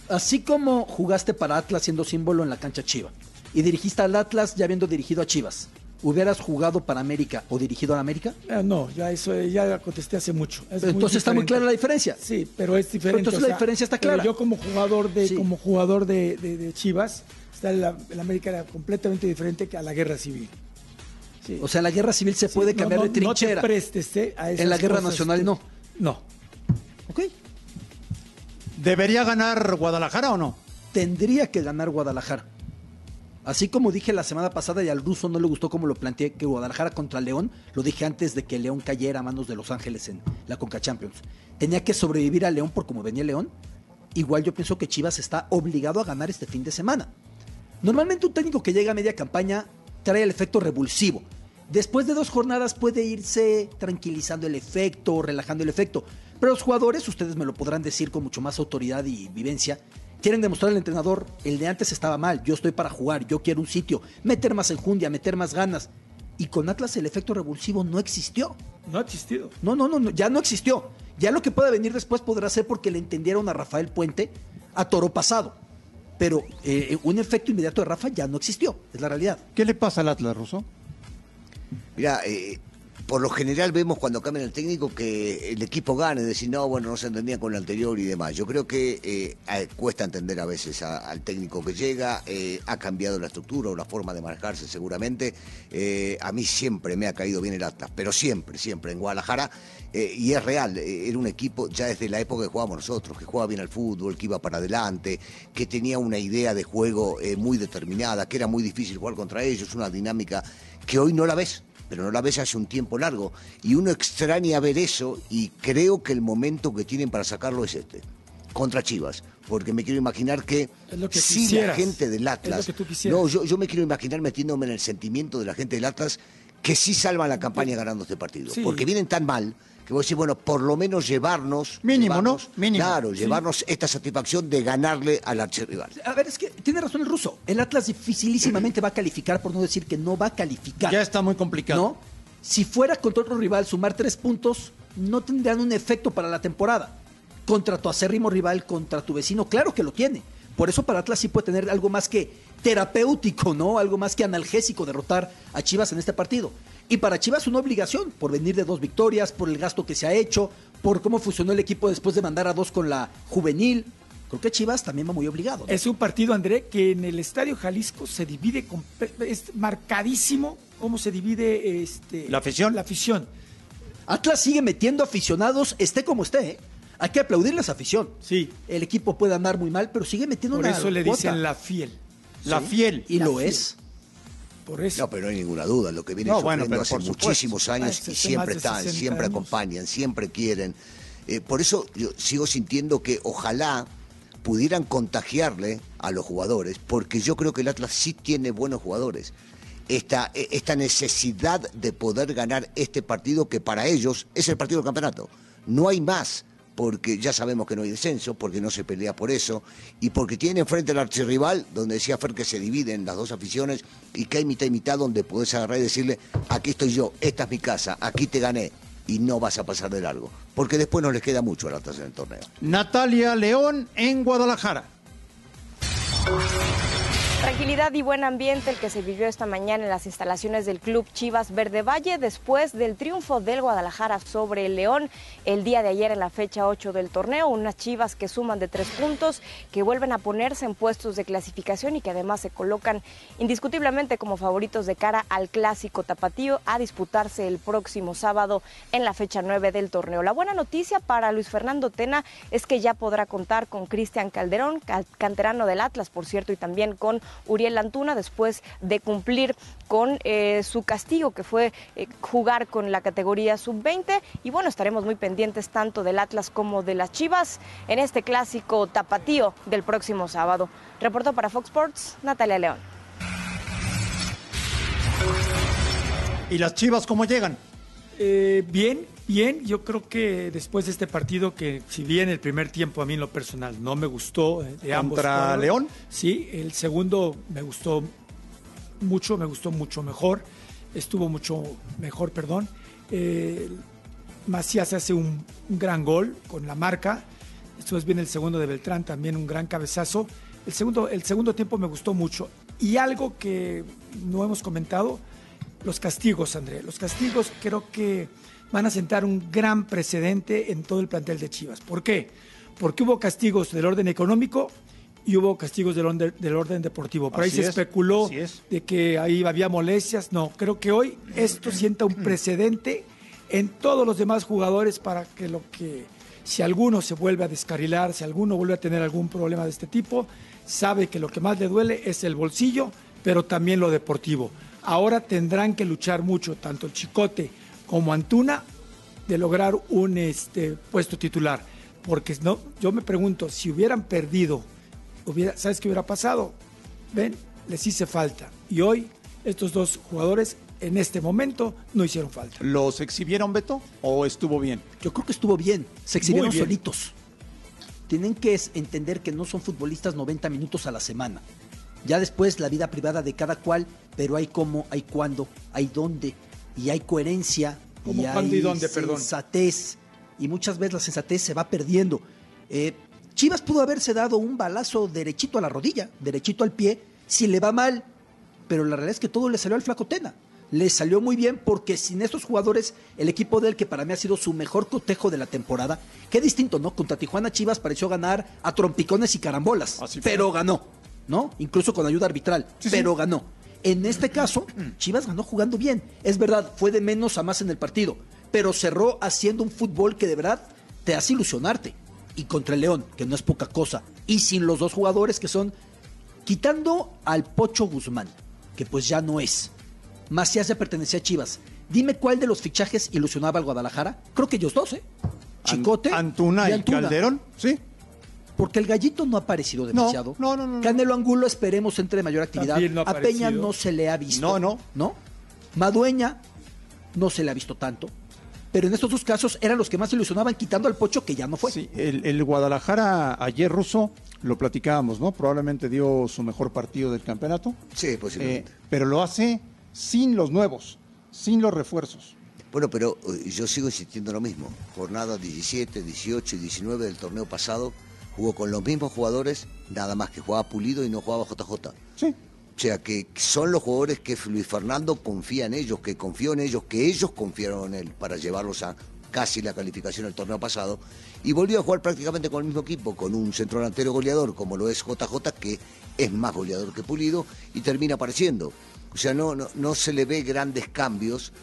Así como jugaste para Atlas siendo símbolo en la cancha Chiva y dirigiste al Atlas ya habiendo dirigido a Chivas, ¿hubieras jugado para América o dirigido a América? Eh, no, ya eso eh, ya la contesté hace mucho. Es entonces está muy clara la diferencia. Sí, pero es diferente. entonces o la diferencia está pero clara. Yo como jugador de, Sí. como jugador de, de- de Chivas, está en la, en América era completamente diferente que a la guerra civil. Sí. O sea, la guerra civil se Sí, puede no, cambiar no- de trinchera. No te prestes eh, a esas en la guerra nacional no. No. ¿Debería ganar Guadalajara o no? Tendría que ganar Guadalajara. Así como dije la semana pasada y al ruso no le gustó como lo planteé que Guadalajara contra León, lo dije antes de que León cayera a manos de Los Ángeles en la Conca Champions. Tenía que sobrevivir a León por como venía León. Igual yo pienso que Chivas está obligado a ganar este fin de semana. Normalmente un técnico que llega a media campaña trae el efecto revulsivo. Después de dos jornadas puede irse tranquilizando el efecto, relajando el efecto. Pero los jugadores, ustedes me lo podrán decir con mucho más autoridad y vivencia, quieren demostrar al entrenador, el de antes estaba mal, yo estoy para jugar, yo quiero un sitio, meter más enjundia, meter más ganas. Y con Atlas el efecto revulsivo no existió. No ha existido. No, no, no, no, ya no existió. Ya lo que pueda venir después podrá ser porque le entendieron a Rafael Puente a toro pasado. Pero eh, un efecto inmediato de Rafa ya no existió, es la realidad. ¿Qué le pasa al Atlas, Ruso? Mira, eh, por lo general vemos cuando cambian el técnico que el equipo gana y decir, no, bueno, no se entendía con el anterior y demás. Yo creo que eh, cuesta entender a veces al técnico que llega, eh, ha cambiado la estructura o la forma de manejarse seguramente. Eh, a mí siempre me ha caído bien el Atlas, pero siempre, siempre en Guadalajara. y es real, era un equipo ya desde la época que jugábamos nosotros, que jugaba bien al fútbol, que iba para adelante, que tenía una idea de juego muy determinada, que era muy difícil jugar contra ellos, una dinámica que hoy no la ves pero no la ves hace un tiempo largo. Y uno extraña ver eso y creo que el momento que tienen para sacarlo es este, contra Chivas. Porque me quiero imaginar que, Es lo que si la gente del Atlas... no, yo, yo me quiero imaginar metiéndome en el sentimiento de la gente del Atlas que sí salvan la campaña ganando este partido. Sí. Porque vienen tan mal que vos decís, bueno, por lo menos llevarnos... Mínimo, ¿no? Mínimo. Claro, Sí. llevarnos esta satisfacción de ganarle al archirrival. A ver, es que tiene razón el ruso. El Atlas dificilísimamente va a calificar, por no decir que no va a calificar. Ya está muy complicado. ¿No? Si fuera contra otro rival sumar tres puntos, no tendrían un efecto para la temporada. Contra tu acérrimo rival, contra tu vecino, claro que lo tiene. Por eso para Atlas sí puede tener algo más que terapéutico, ¿no? Algo más que analgésico derrotar a Chivas en este partido. Y para Chivas una obligación por venir de dos victorias, por el gasto que se ha hecho, por cómo funcionó el equipo después de mandar a dos con la juvenil. Creo que Chivas también va muy obligado. ¿no? Es un partido, André, que en el Estadio Jalisco se divide, con- es marcadísimo cómo se divide este, ¿La afición? La afición. Atlas sigue metiendo aficionados, esté como esté. ¿eh? Hay que aplaudirles afición. Sí. El equipo puede andar muy mal, pero sigue metiendo Por una eso le cuota. dicen la fiel. La fiel. Y La lo fiel. es. Por eso. No, pero no hay ninguna duda, lo que viene No, sufriendo bueno, hace supuesto. muchísimos años y siempre están, 60 siempre años. acompañan, siempre quieren. Eh, por eso yo sigo sintiendo que ojalá pudieran contagiarle a los jugadores, porque yo creo que el Atlas sí tiene buenos jugadores. Esta, eh, esta necesidad de poder ganar este partido que para ellos es el partido del campeonato. No hay más, porque ya sabemos que no hay descenso, porque no se pelea por eso, y porque tienen enfrente al archirrival, donde decía Fer que se dividen las dos aficiones, y que hay mitad y mitad donde podés agarrar y decirle, aquí estoy yo, esta es mi casa, aquí te gané, y no vas a pasar de largo. Porque después no les queda mucho al Atlas en el torneo. Natalia León en Guadalajara. Tranquilidad y buen ambiente el que se vivió esta mañana en las instalaciones del Club Chivas Verde Valle después del triunfo del Guadalajara sobre el León el día de ayer en la fecha 8 del torneo. Unas Chivas que suman de tres puntos, que vuelven a ponerse en puestos de clasificación y que además se colocan indiscutiblemente como favoritos de cara al clásico tapatío a disputarse el próximo sábado en la fecha 9 del torneo. La buena noticia para Luis Fernando Tena es que ya podrá contar con Cristian Calderón, cal- canterano del Atlas, por cierto, y también con Uriel Antuna después de cumplir con eh, su castigo que fue eh, jugar con la categoría sub-20 y bueno, estaremos muy pendientes tanto del Atlas como de las Chivas en este clásico tapatío del próximo sábado. Reportó para Fox Sports Natalia León. ¿Y las chivas cómo llegan? Eh, bien, Bien, yo creo que después de este partido, que si bien el primer tiempo a mí en lo personal no me gustó eh, de ambos. ¿Contra León? Sí, el segundo me gustó mucho, me gustó mucho mejor, estuvo mucho mejor, perdón. Eh, Macías hace un, un gran gol con la marca. Después viene el segundo de Beltrán, también un gran cabezazo. El segundo, el segundo tiempo me gustó mucho. Y algo que no hemos comentado, los castigos, André. Los castigos creo que van a sentar un gran precedente en todo el plantel de Chivas. ¿Por qué? Porque hubo castigos del orden económico y hubo castigos del orden, del orden deportivo. Por ahí Así se es, especuló es. de que ahí había molestias. No, creo que hoy esto sienta un precedente en todos los demás jugadores para que lo que si alguno se vuelve a descarrilar, si alguno vuelve a tener algún problema de este tipo, sabe que lo que más le duele es el bolsillo, pero también lo deportivo. Ahora tendrán que luchar mucho, tanto el Chicote como Antuna, de lograr un este, puesto titular. Porque no, yo me pregunto, si hubieran perdido, hubiera, ¿sabes qué hubiera pasado? Ven, les hice falta. Y hoy estos dos jugadores en este momento no hicieron falta. ¿Los exhibieron, Beto, o estuvo bien? Yo creo que estuvo bien. Se exhibieron bien. solitos. Tienen que entender que no son futbolistas 90 minutos a la semana. Ya después la vida privada de cada cual, pero hay cómo, hay cuándo, hay dónde, y hay coherencia, ¿Cómo, y hay perdón? sensatez, y muchas veces la sensatez se va perdiendo. Eh, Chivas pudo haberse dado un balazo derechito a la rodilla, derechito al pie, si le va mal, pero la realidad es que todo le salió al flaco Tena. Le salió muy bien porque sin estos jugadores, el equipo de él, que para mí ha sido su mejor cotejo de la temporada, qué distinto, ¿no? Contra Tijuana Chivas pareció ganar a trompicones y carambolas, pero ganó, ¿no? Incluso con ayuda arbitral, pero ganó. En este caso, Chivas ganó jugando bien. Es verdad, fue de menos a más en el partido, pero cerró haciendo un fútbol que de verdad te hace ilusionarte. Y contra el León, que no es poca cosa. Y sin los dos jugadores que son Quitando al Pocho Guzmán, que pues ya no es. Macías ya pertenecía a Chivas. Dime cuál de los fichajes ilusionaba al Guadalajara. Creo que ellos dos, ¿eh? Chicote. Antuna y Calderón, sí. Porque el gallito no ha aparecido demasiado. no, no, no, no. Canelo Angulo esperemos entre mayor actividad. También no ha a Peña no se le ha visto. No, no. ¿No? Madueña no se le ha visto tanto. Pero en estos dos casos eran los que más ilusionaban, quitando al Pocho, que ya no fue. Sí, el, el Guadalajara ayer ruso, lo platicábamos, ¿no? Probablemente dio su mejor partido del campeonato. Sí, posiblemente. Eh, pero lo hace sin los nuevos, sin los refuerzos. Bueno, pero eh, yo sigo insistiendo en lo mismo. Jornada 17, 18 y 19 del torneo pasado jugó con los mismos jugadores, nada más que jugaba Pulido y no jugaba JJ. Sí. O sea, que son los jugadores que Luis Fernando confía en ellos, que confió en ellos, que ellos confiaron en él para llevarlos a casi la calificación del torneo pasado. Y volvió a jugar prácticamente con el mismo equipo, con un centro delantero goleador como lo es JJ, que es más goleador que Pulido, y termina apareciendo. O sea, no, no, no se le ve grandes cambios,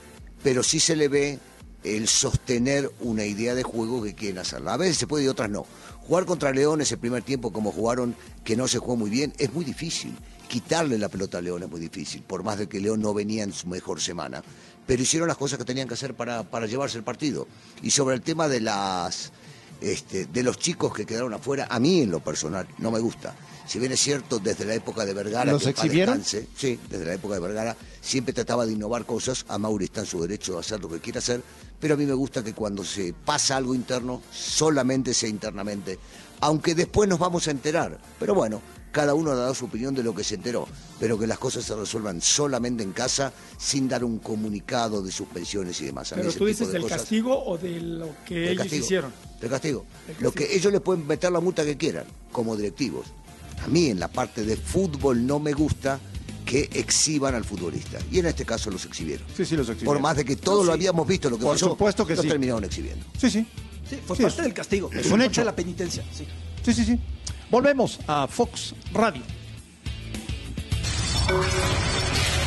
pero sí se le ve el sostener una idea de juego que quieren hacerla. A veces se puede y otras no. Jugar contra León ese primer tiempo como jugaron, que no se jugó muy bien, es muy difícil. Quitarle la pelota a León es muy difícil, por más de que León no venía en su mejor semana. Pero hicieron las cosas que tenían que hacer para, para llevarse el partido. Y sobre el tema de las este, de los chicos que quedaron afuera, a mí en lo personal no me gusta. Si bien es cierto, desde la época de Vergara, ¿Los que exhibieron? descanse, sí, desde la época de Vergara, siempre trataba de innovar cosas. A Mauri está en su derecho de hacer lo que quiera hacer, pero a mí me gusta que cuando se pasa algo interno, solamente sea internamente. Aunque después nos vamos a enterar. Pero bueno, cada uno ha dado su opinión de lo que se enteró, pero que las cosas se resuelvan solamente en casa, sin dar un comunicado de suspensiones y demás. A Pero tú dices de del cosas- castigo o de lo que del ellos castigo, hicieron. Del castigo. Del Lo castigo. que ellos le pueden meter la multa que quieran, como directivos. A mí en la parte de fútbol no me gusta que exhiban al futbolista. Y en este caso los exhibieron. Sí, sí, los exhibieron. Por más de que todos lo habíamos visto, lo que Por pasó, supuesto que los sí. terminaron exhibiendo. Sí, sí. Sí, fue Sí, parte es- del castigo. es un hecho. de la penitencia. Sí. Sí, sí, sí. Volvemos a Fox Radio.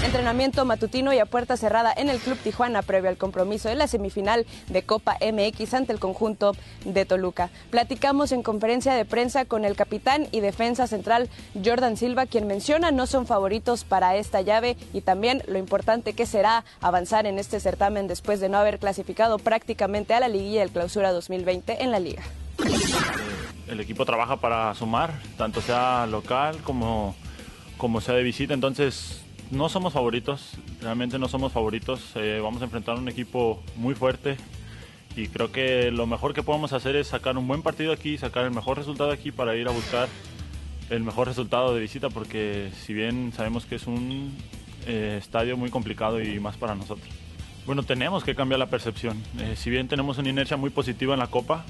Entrenamiento matutino y a puerta cerrada en el Club Tijuana previo al compromiso de la semifinal de Copa MX ante el conjunto de Toluca. Platicamos en conferencia de prensa con el capitán y defensa central Jordan Silva, quien menciona no son favoritos para esta llave y también lo importante que será avanzar en este certamen después de no haber clasificado prácticamente a la liguilla del clausura 2020 en la liga. el equipo trabaja para sumar, tanto sea local como, como sea de visita, entonces no somos favoritos, realmente no somos favoritos, eh, vamos a enfrentar un equipo muy fuerte y creo que lo mejor que podemos hacer es sacar un buen partido aquí, sacar el mejor resultado aquí para ir a buscar el mejor resultado de visita, porque si bien sabemos que es un eh, estadio muy complicado y más para nosotros. Bueno, tenemos que cambiar la percepción. Eh, si bien tenemos una inercia muy positiva en la Copa,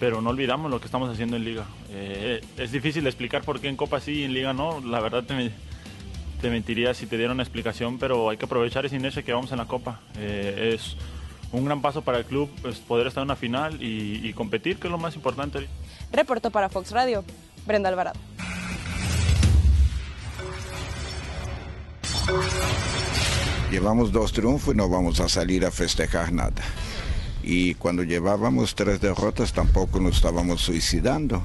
pero no olvidamos lo que estamos haciendo en Liga. Eh, es difícil explicar por qué en Copa sí y en Liga no. La verdad te, mentiría si te diera una explicación, pero hay que aprovechar esa inercia que vamos en la Copa. Eh, es un gran paso para el club pues, poder estar en una final y, y competir, que es lo más importante. Reportó para Fox Radio, Brenda Alvarado. Llevamos dos triunfos y no vamos a salir a festejar nada. Y cuando llevábamos tres derrotas tampoco nos estábamos suicidando.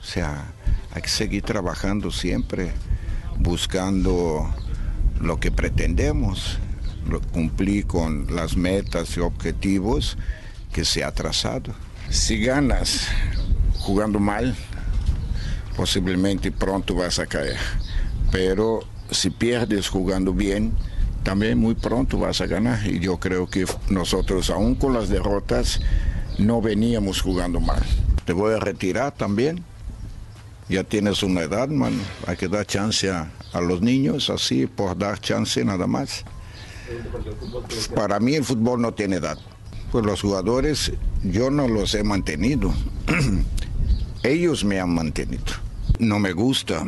O sea, hay que seguir trabajando siempre, buscando lo que pretendemos, cumplir con las metas y objetivos que se ha trazado. Si ganas jugando mal, posiblemente pronto vas a caer. Pero si pierdes jugando bien, también muy pronto vas a ganar. Y yo creo que nosotros, aún con las derrotas, no veníamos jugando mal. Te voy a retirar también. Ya tienes una edad, mano. Hay que dar chance a, a los niños, así, por dar chance nada más. Para mí el fútbol no tiene edad. Pues los jugadores yo no los he mantenido. Ellos me han mantenido. No me gusta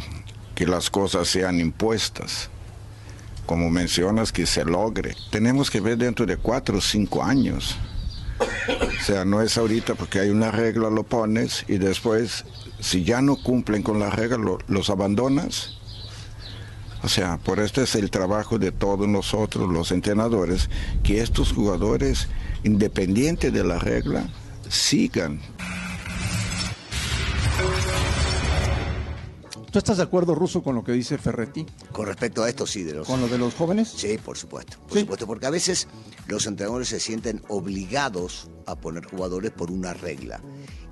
que las cosas sean impuestas. Como mencionas, que se logre. Tenemos que ver dentro de cuatro o cinco años. O sea, no es ahorita porque hay una regla, lo pones y después, si ya no cumplen con la regla, lo- los abandonas. O sea, por esto es el trabajo de todos nosotros, los entrenadores, que estos jugadores, independiente de la regla, sigan. ¿Tú estás de acuerdo, Ruso, con lo que dice Ferretti? Con respecto a esto, sí, de los... ¿Con lo de los jóvenes? Sí, por supuesto. Por supuesto, porque a veces los entrenadores se sienten obligados a poner jugadores por una regla.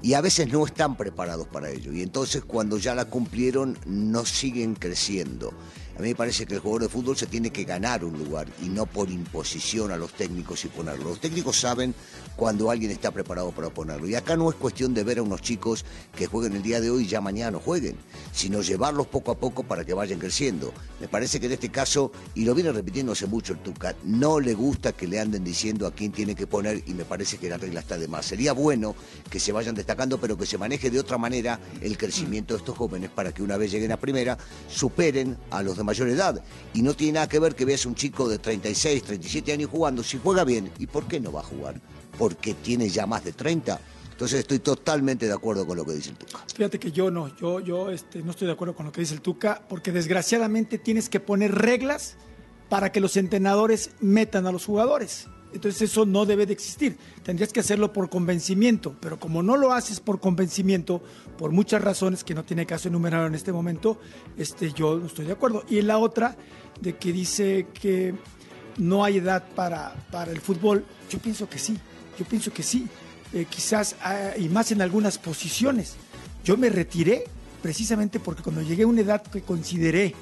Y a veces no están preparados para ello. Y entonces cuando ya la cumplieron, no siguen creciendo. A mí me parece que el jugador de fútbol se tiene que ganar un lugar y no por imposición a los técnicos y ponerlo. Los técnicos saben cuando alguien está preparado para ponerlo. Y acá no es cuestión de ver a unos chicos que jueguen el día de hoy y ya mañana no jueguen, sino llevarlos poco a poco para que vayan creciendo. Me parece que en este caso, y lo viene repitiendo hace mucho el Tuca, no le gusta que le anden diciendo a quién tiene que poner y me parece que la regla está de más. Sería bueno que se vayan destacando, pero que se maneje de otra manera el crecimiento de estos jóvenes para que una vez lleguen a primera, superen a los de mayor edad. Y no tiene nada que ver que veas un chico de 36, 37 años jugando. Si juega bien, ¿y por qué no va a jugar? Porque tiene ya más de 30. Entonces estoy totalmente de acuerdo con lo que dice el Tuca. Fíjate que yo no, yo, yo este, no estoy de acuerdo con lo que dice el Tuca, porque desgraciadamente tienes que poner reglas para que los entrenadores metan a los jugadores. Entonces eso no debe de existir. Tendrías que hacerlo por convencimiento, pero como no lo haces por convencimiento, por muchas razones que no tiene caso enumerar en este momento, este, yo no estoy de acuerdo. Y la otra, de que dice que no hay edad para, para el fútbol, yo pienso que sí, yo pienso que sí. Eh, quizás, ah, y más en algunas posiciones. Yo me retiré precisamente porque cuando llegué a una edad que consideré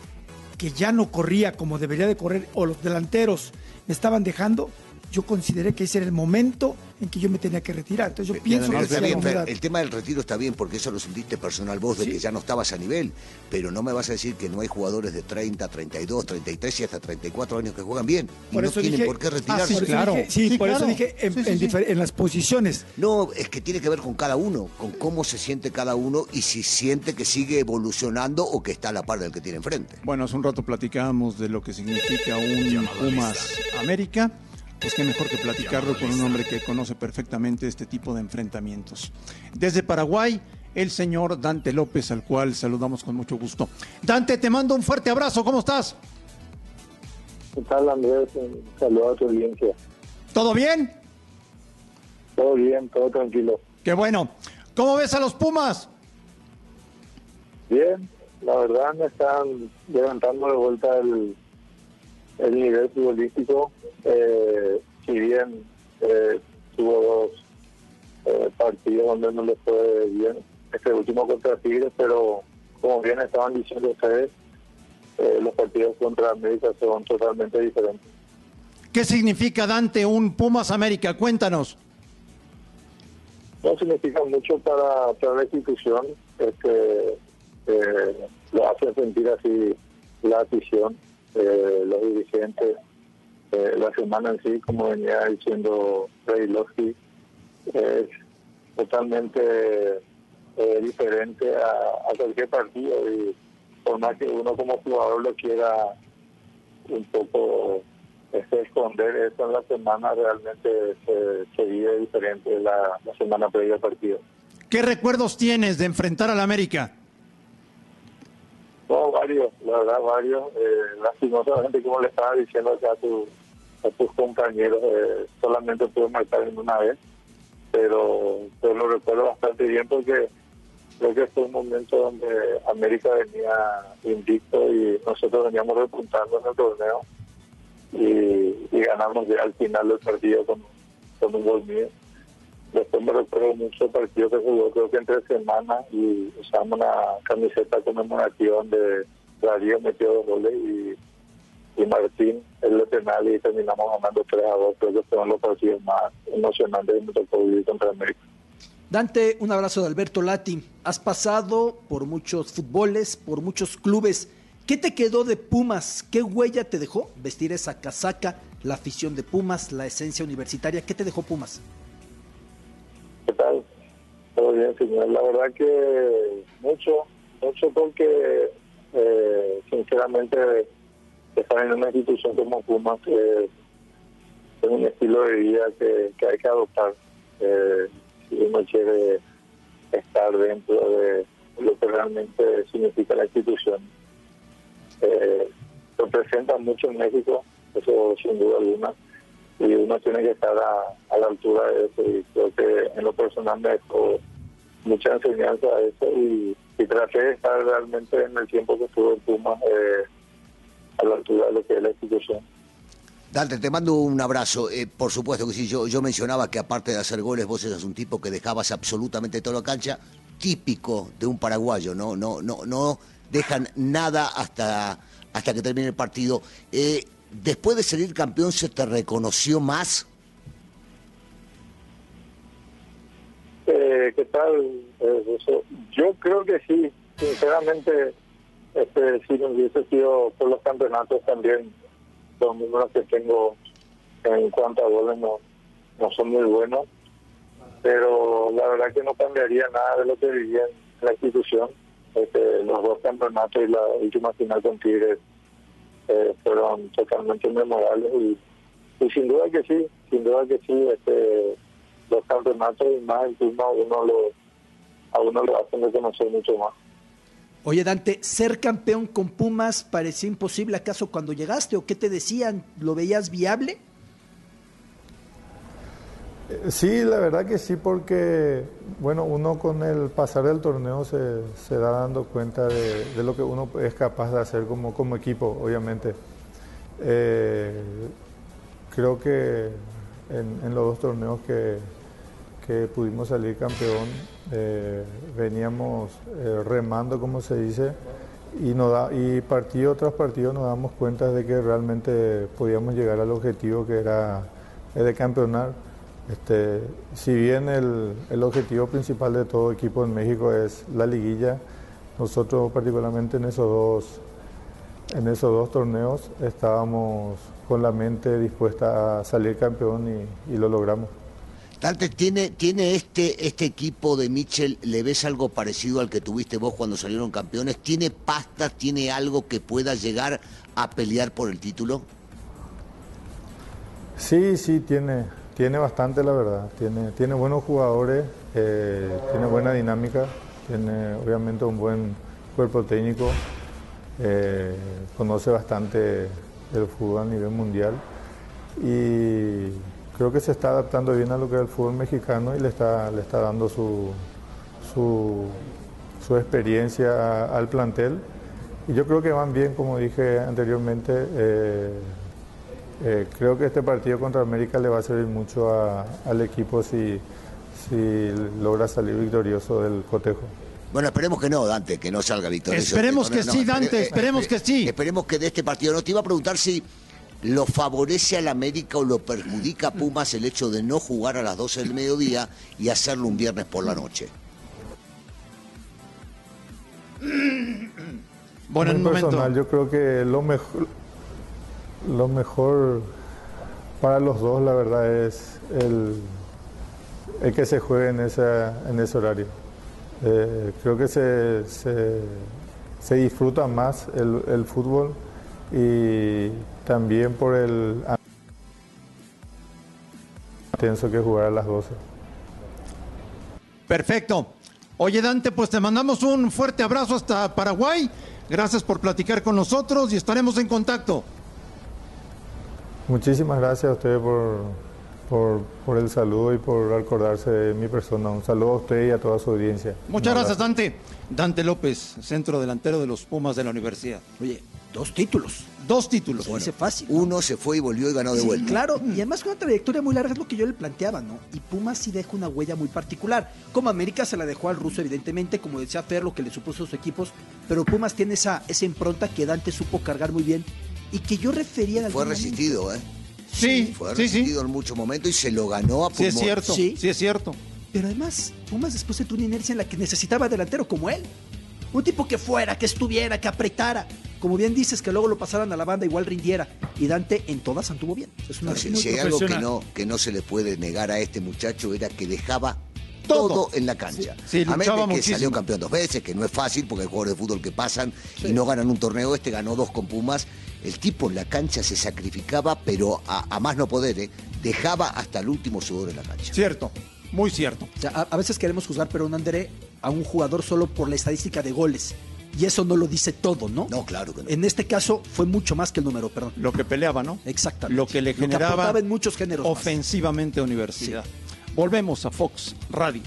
que ya no corría como debería de correr o los delanteros me estaban dejando, yo consideré que ese era el momento en que yo me tenía que retirar. Entonces yo pienso que está bien, Fer, el tema del retiro está bien porque eso lo sentiste personal vos de que ya no estabas a nivel, pero no me vas a decir que no hay jugadores de 30, 32, 33 y hasta 34 años que juegan bien y Por no eso tienen dije- por qué Ah, retirarse. claro. Dije- sí, Sí, por eso dije en- en difer- en las posiciones. No, es que tiene que ver con cada uno, con cómo se siente cada uno y si siente que sigue evolucionando o que está a la par del que tiene enfrente. Bueno, hace un rato platicábamos de lo que significa un Pumas América. Pues qué mejor que platicarlo con un hombre que conoce perfectamente este tipo de enfrentamientos. Desde Paraguay, el señor Dante López, al cual saludamos con mucho gusto. Dante, te mando un fuerte abrazo, ¿cómo estás? ¿Qué tal, Andrés? Un saludo a tu audiencia. ¿Todo bien? Todo bien, todo tranquilo. Qué bueno. ¿Cómo ves a los Pumas? Bien, la verdad me están levantando de vuelta el, el nivel futbolístico. Eh, si bien eh, tuvo dos eh, partidos donde no le fue bien, este último contra Tigres, pero como bien estaban diciendo ustedes, eh, los partidos contra América son totalmente diferentes. ¿Qué significa, Dante, un Pumas América? Cuéntanos. no significa mucho para, para la institución, este, eh, lo hace sentir así la afición, eh, los dirigentes, eh, la semana en sí, como venía diciendo Rey Losky, es totalmente eh, diferente a, a cualquier partido y por más que uno como jugador lo quiera un poco este, esconder eso en la semana, realmente se, se vive diferente la, la semana previa al partido. ¿Qué recuerdos tienes de enfrentar al América? No, varios, la verdad, varios. Eh, lastimosamente, como le estaba diciendo acá a, tu, a tus compañeros, eh, solamente pude marcar en una vez, pero, pero lo recuerdo bastante bien porque creo que fue un momento donde América venía invicto y nosotros veníamos repuntando en el torneo y, ganamos ya al final del partido con, con un gol mío. Después me recuerdo mucho el partido que jugó, creo que entre semanas, y usamos una camiseta conmemorativa donde Darío metió dos goles y, y Martín el de penal y terminamos ganando 3 a 2. Creo que fueron los partidos más emocionantes me tocó vivir contra América. Dante, un abrazo de Alberto Lati. Has pasado por muchos fútboles, por muchos clubes. ¿Qué te quedó de Pumas? ¿Qué huella te dejó vestir esa casaca, la afición de Pumas, la esencia universitaria? ¿Qué te dejó Pumas? ¿Qué tal? Todo bien, señor. La verdad que mucho, mucho porque eh, sinceramente estar en una institución como Pumas que es un estilo de vida que, hay que adoptar eh, si uno quiere estar dentro de lo que realmente significa la institución. Eh, representa mucho en México, eso sin duda alguna y uno tiene que estar a, la altura de eso y creo que en lo personal me dejó mucha enseñanza a eso y, y, traté de estar realmente en el tiempo que estuve en Pumas eh, a la altura de lo que es la institución. Dante, te mando un abrazo. Eh, por supuesto que sí, yo, yo mencionaba que aparte de hacer goles, vos eras un tipo que dejabas absolutamente toda la cancha, típico de un paraguayo, no, no, no, no dejan nada hasta, hasta que termine el partido. Eh, después de salir campeón se te reconoció más? Eh, ¿Qué tal? Eh, yo creo que sí, sinceramente, este, si hubiese sido por los campeonatos también, los números que tengo en cuanto a goles no, no son muy buenos, pero la verdad que no cambiaría nada de lo que vivía en la institución. Este, los dos campeonatos y la última final con Tigres eh, fueron totalmente memorables y, y, sin duda que sí, sin duda que sí, este, los campeonatos y más encima uno lo, a uno lo hacen reconocer mucho más. Oye Dante, ser campeón con Pumas parecía imposible acaso cuando llegaste o qué te decían, ¿lo veías viable? Sí, la verdad que sí, porque bueno, uno con el pasar del torneo se, da dando cuenta de, lo que uno es capaz de hacer como, equipo, obviamente. Eh, creo que en, los dos torneos que pudimos salir campeón, eh, veníamos eh, remando, como se dice, y, no da, y partido tras partido nos damos cuenta de que realmente podíamos llegar al objetivo que era de campeonar. Este, si bien el, el, objetivo principal de todo equipo en México es la liguilla, nosotros particularmente en esos dos, en esos dos torneos estábamos con la mente dispuesta a salir campeón y lo logramos. Dante, ¿tiene, ¿tiene este, este equipo de Mitchell, le ves algo parecido al que tuviste vos cuando salieron campeones? ¿Tiene pasta, tiene algo que pueda llegar a pelear por el título? Sí, sí, tiene, tiene bastante, la verdad. Tiene, tiene buenos jugadores, eh, tiene buena dinámica, tiene obviamente un buen cuerpo técnico, eh, conoce bastante el fútbol a nivel mundial y creo que se está adaptando bien a lo que es el fútbol mexicano y le está, le está dando su, su, su experiencia al plantel. Y yo creo que van bien, como dije anteriormente. Eh, eh, creo que este partido contra América le va a servir mucho a, al equipo si, si logra salir victorioso del cotejo. Bueno, esperemos que no, Dante, que no salga victorioso. Esperemos que no, sí, Dante, espere, esperemos espere, que sí. Esperemos que de este partido. No te iba a preguntar si ¿Lo favorece al América o lo perjudica a Pumas el hecho de no jugar a las 12 del mediodía y hacerlo un viernes por la noche? Bueno, Muy en personal, yo creo que lo mejor, lo mejor para los dos, la verdad, es el, el que se juegue en, esa, en ese horario. Eh, creo que se, se, se disfruta más el, el fútbol y también por el intenso que jugar a las 12. Perfecto. Oye, Dante, pues te mandamos un fuerte abrazo hasta Paraguay. Gracias por platicar con nosotros y estaremos en contacto. Muchísimas gracias a ustedes por, por, por el saludo y por acordarse de mi persona. Un saludo a usted y a toda su audiencia. Muchas gracias. Dante. Dante López, centro delantero de los Pumas de la universidad. Oye, dos títulos. Dos títulos. Se dice fácil. Uno se fue y volvió y ganó de Sí, vuelta. Claro, y además con una trayectoria muy larga es lo que yo le planteaba, ¿no? Y Pumas sí deja una huella muy particular. Como América se la dejó al ruso, evidentemente, como decía Fer, lo que le supuso a sus equipos, pero Pumas tiene esa, esa impronta que Dante supo cargar muy bien y que yo refería en Fue resistido, ¿eh? Sí, Fue sí. resistido en muchos momentos y se lo ganó a Sí, es cierto. Sí. Sí, es cierto. Pero además, Pumas después de una inercia en la que necesitaba delantero como él. Un tipo que fuera, que estuviera, que apretara. Como bien dices, que luego lo pasaran a la banda, igual rindiera. Y Dante en todas anduvo bien. Es una No, si, si hay algo que no, que no se le puede negar a este muchacho era que dejaba todo, en la cancha. Sí, a menos que muchísimo. salió campeón dos veces, que no es fácil porque hay jugadores de fútbol que pasan y no ganan un torneo. Este ganó dos con Pumas. El tipo en la cancha se sacrificaba, pero a, a más no poder, ¿eh? dejaba hasta el último sudor en la cancha. Cierto, muy cierto. O sea, a, a veces queremos juzgar, pero un Anderé, a un jugador solo por la estadística de goles. Y eso no lo dice todo, ¿no? No, claro que no. En este caso fue mucho más que el número, perdón. Lo que peleaba, ¿no? Exactamente. Lo que le Lo que generaba en muchos géneros más. ofensivamente a Universidad. Volvemos a Fox Radio.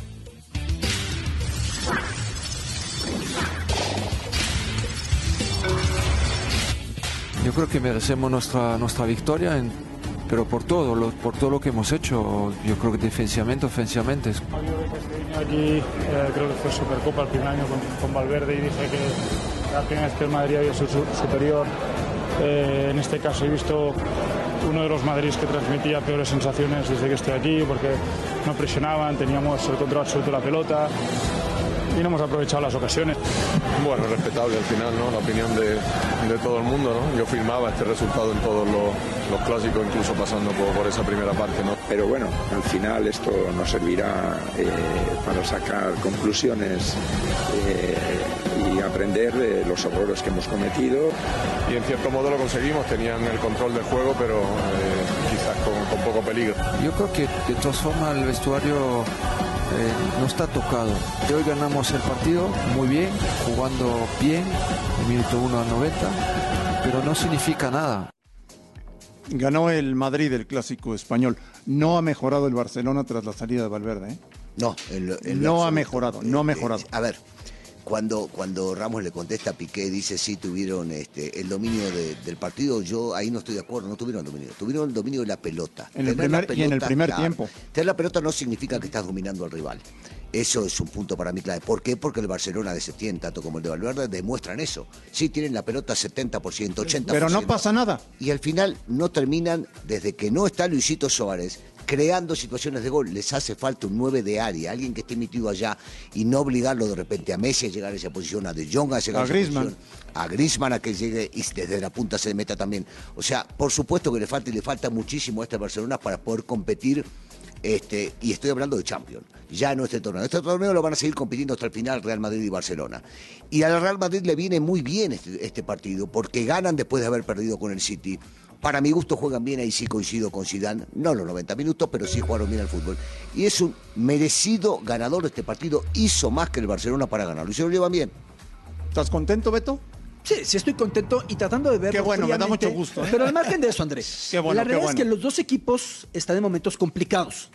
Yo creo que merecemos nuestra, nuestra victoria, en- pero por todo, lo- por todo lo que hemos hecho. Yo creo que defensivamente, ofensivamente. aquí, eh, creo que fue Supercopa el primer año con, con Valverde y dije que la primera vez que el Madrid había sido su- superior. Eh, en este caso he visto uno de los Madrids que transmitía peores sensaciones desde que estoy aquí porque no presionaban, teníamos el control absoluto de la pelota y no hemos aprovechado las ocasiones. Bueno, respetable al final, ¿no? La opinión de, de todo el mundo, ¿no? Yo firmaba este resultado en todos los, los clásicos, incluso pasando por, por esa primera parte, ¿no? Pero bueno, al final esto nos servirá eh, para sacar conclusiones eh, y aprender de los errores que hemos cometido. Y en cierto modo lo conseguimos, tenían el control del juego, pero eh, quizás con, con poco peligro. Yo creo que de todas formas el vestuario eh, no está tocado. Que hoy ganamos el partido muy bien, jugando bien, el minuto 1 al 90, pero no significa nada. Ganó el Madrid el clásico español. No ha mejorado el Barcelona tras la salida de Valverde. ¿eh? No, lo no ha mejorado, no ha mejorado. A ver, cuando, cuando Ramos le contesta a Piqué, dice sí tuvieron este, el dominio de- del partido, yo ahí no estoy de acuerdo, no tuvieron el dominio, tuvieron el dominio de la pelota. En el primer- y en el primer tiempo. Tener la pelota no significa que estás dominando al rival. Eso es un punto para mí clave. ¿Por qué? Porque el Barcelona de Setién, tanto como el de Valverde, demuestran eso. Sí tienen la pelota 70%, 80%. Pero no pasa nada. Y al final no terminan, desde que no está Luisito Suárez, creando situaciones de gol. Les hace falta un 9 de área, alguien que esté metido allá y no obligarlo de repente a Messi a llegar a esa posición, a De Jong a llegar A a, esa Griezmann. posición, a Griezmann a que llegue y desde la punta se meta también. O sea, por supuesto que le falta y le falta muchísimo a este Barcelona para poder competir. Este, y estoy hablando de Champions, ya no este torneo. Este torneo lo van a seguir compitiendo hasta el final Real Madrid y Barcelona. Y al Real Madrid le viene muy bien este, este partido, porque ganan después de haber perdido con el City. Para mi gusto juegan bien, ahí sí coincido con Zidane, no los 90 minutos, pero sí jugaron bien al fútbol. Y es un merecido ganador de este partido, hizo más que el Barcelona para ganarlo, y se lo llevan bien. ¿Estás contento, Beto? Sí, sí estoy contento y tratando de verlo Qué bueno, me da mucho gusto, ¿eh? Pero al margen de eso, Andrés, Qué bueno, la qué realidad bueno. es que los dos equipos están en momentos complicados.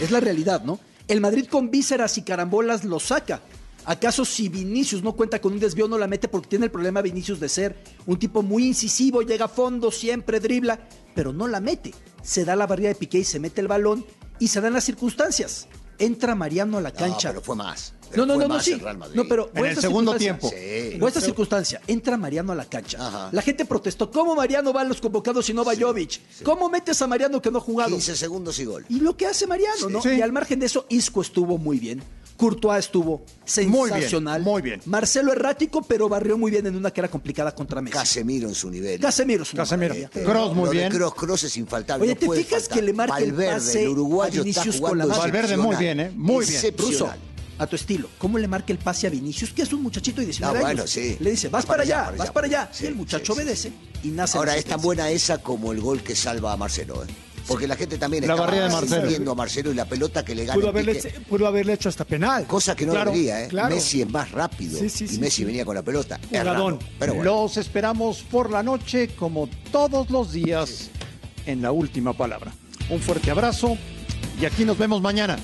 Es la realidad, ¿no? El Madrid con vísceras y carambolas lo saca. ¿Acaso si Vinicius no cuenta con un desvío no la mete porque tiene el problema Vinicius de ser un tipo muy incisivo, llega a fondo, siempre dribla, pero no la mete? Se da la barrida de Piqué y se mete el balón y se dan las circunstancias. entra Mariano a la cancha. No, pero fue más. No, no, no, no, más sí. No, pero En el segundo tiempo. Sí. O esta circunstancia, entra Mariano a la cancha. La gente protestó. ¿Cómo Mariano va a los convocados y no va Jovic? ¿Cómo metes a Mariano que no ha jugado? 15 segundos y gol. Y lo que hace Mariano, ¿no? Y al margen de eso, Isco estuvo muy bien. Courtois estuvo Muy bien, sensacional. muy bien. Marcelo errático, pero barrió muy bien en una que era complicada contra Messi. Casemiro en su nivel. Casemiro es una Casemiro. maravilla. Cross muy bien. Cross, Cross es infaltable. Oye, no ¿te fijas faltar. que le marca el pase el uruguayo a Vinicius está con la mano? Valverde muy bien, ¿eh? Muy bien. Ruso, Excepcional. a tu estilo, ¿cómo le marca el pase a Vinicius? Que es un muchachito de 19 Ah, años. bueno, sí. Le dice, vas Va para para allá, vas para allá. y el muchacho sí, sí. obedece y nace Ahora es tan buena esa como el gol que salva a Marcelo. ¿eh? Porque la gente también La estaba de Marcelo. siguiendo a Marcelo y la pelota que le gana. Pudo haberle, pique. pudo haberle hecho hasta penal. Cosa que no Claro, debería, ¿eh? claro. Messi es más rápido. Sí, sí, y sí, Messi sí. venía con la pelota. Es raro, Pero bueno. Los esperamos por la noche, como todos los días, en la última palabra. Un fuerte abrazo y aquí nos vemos mañana.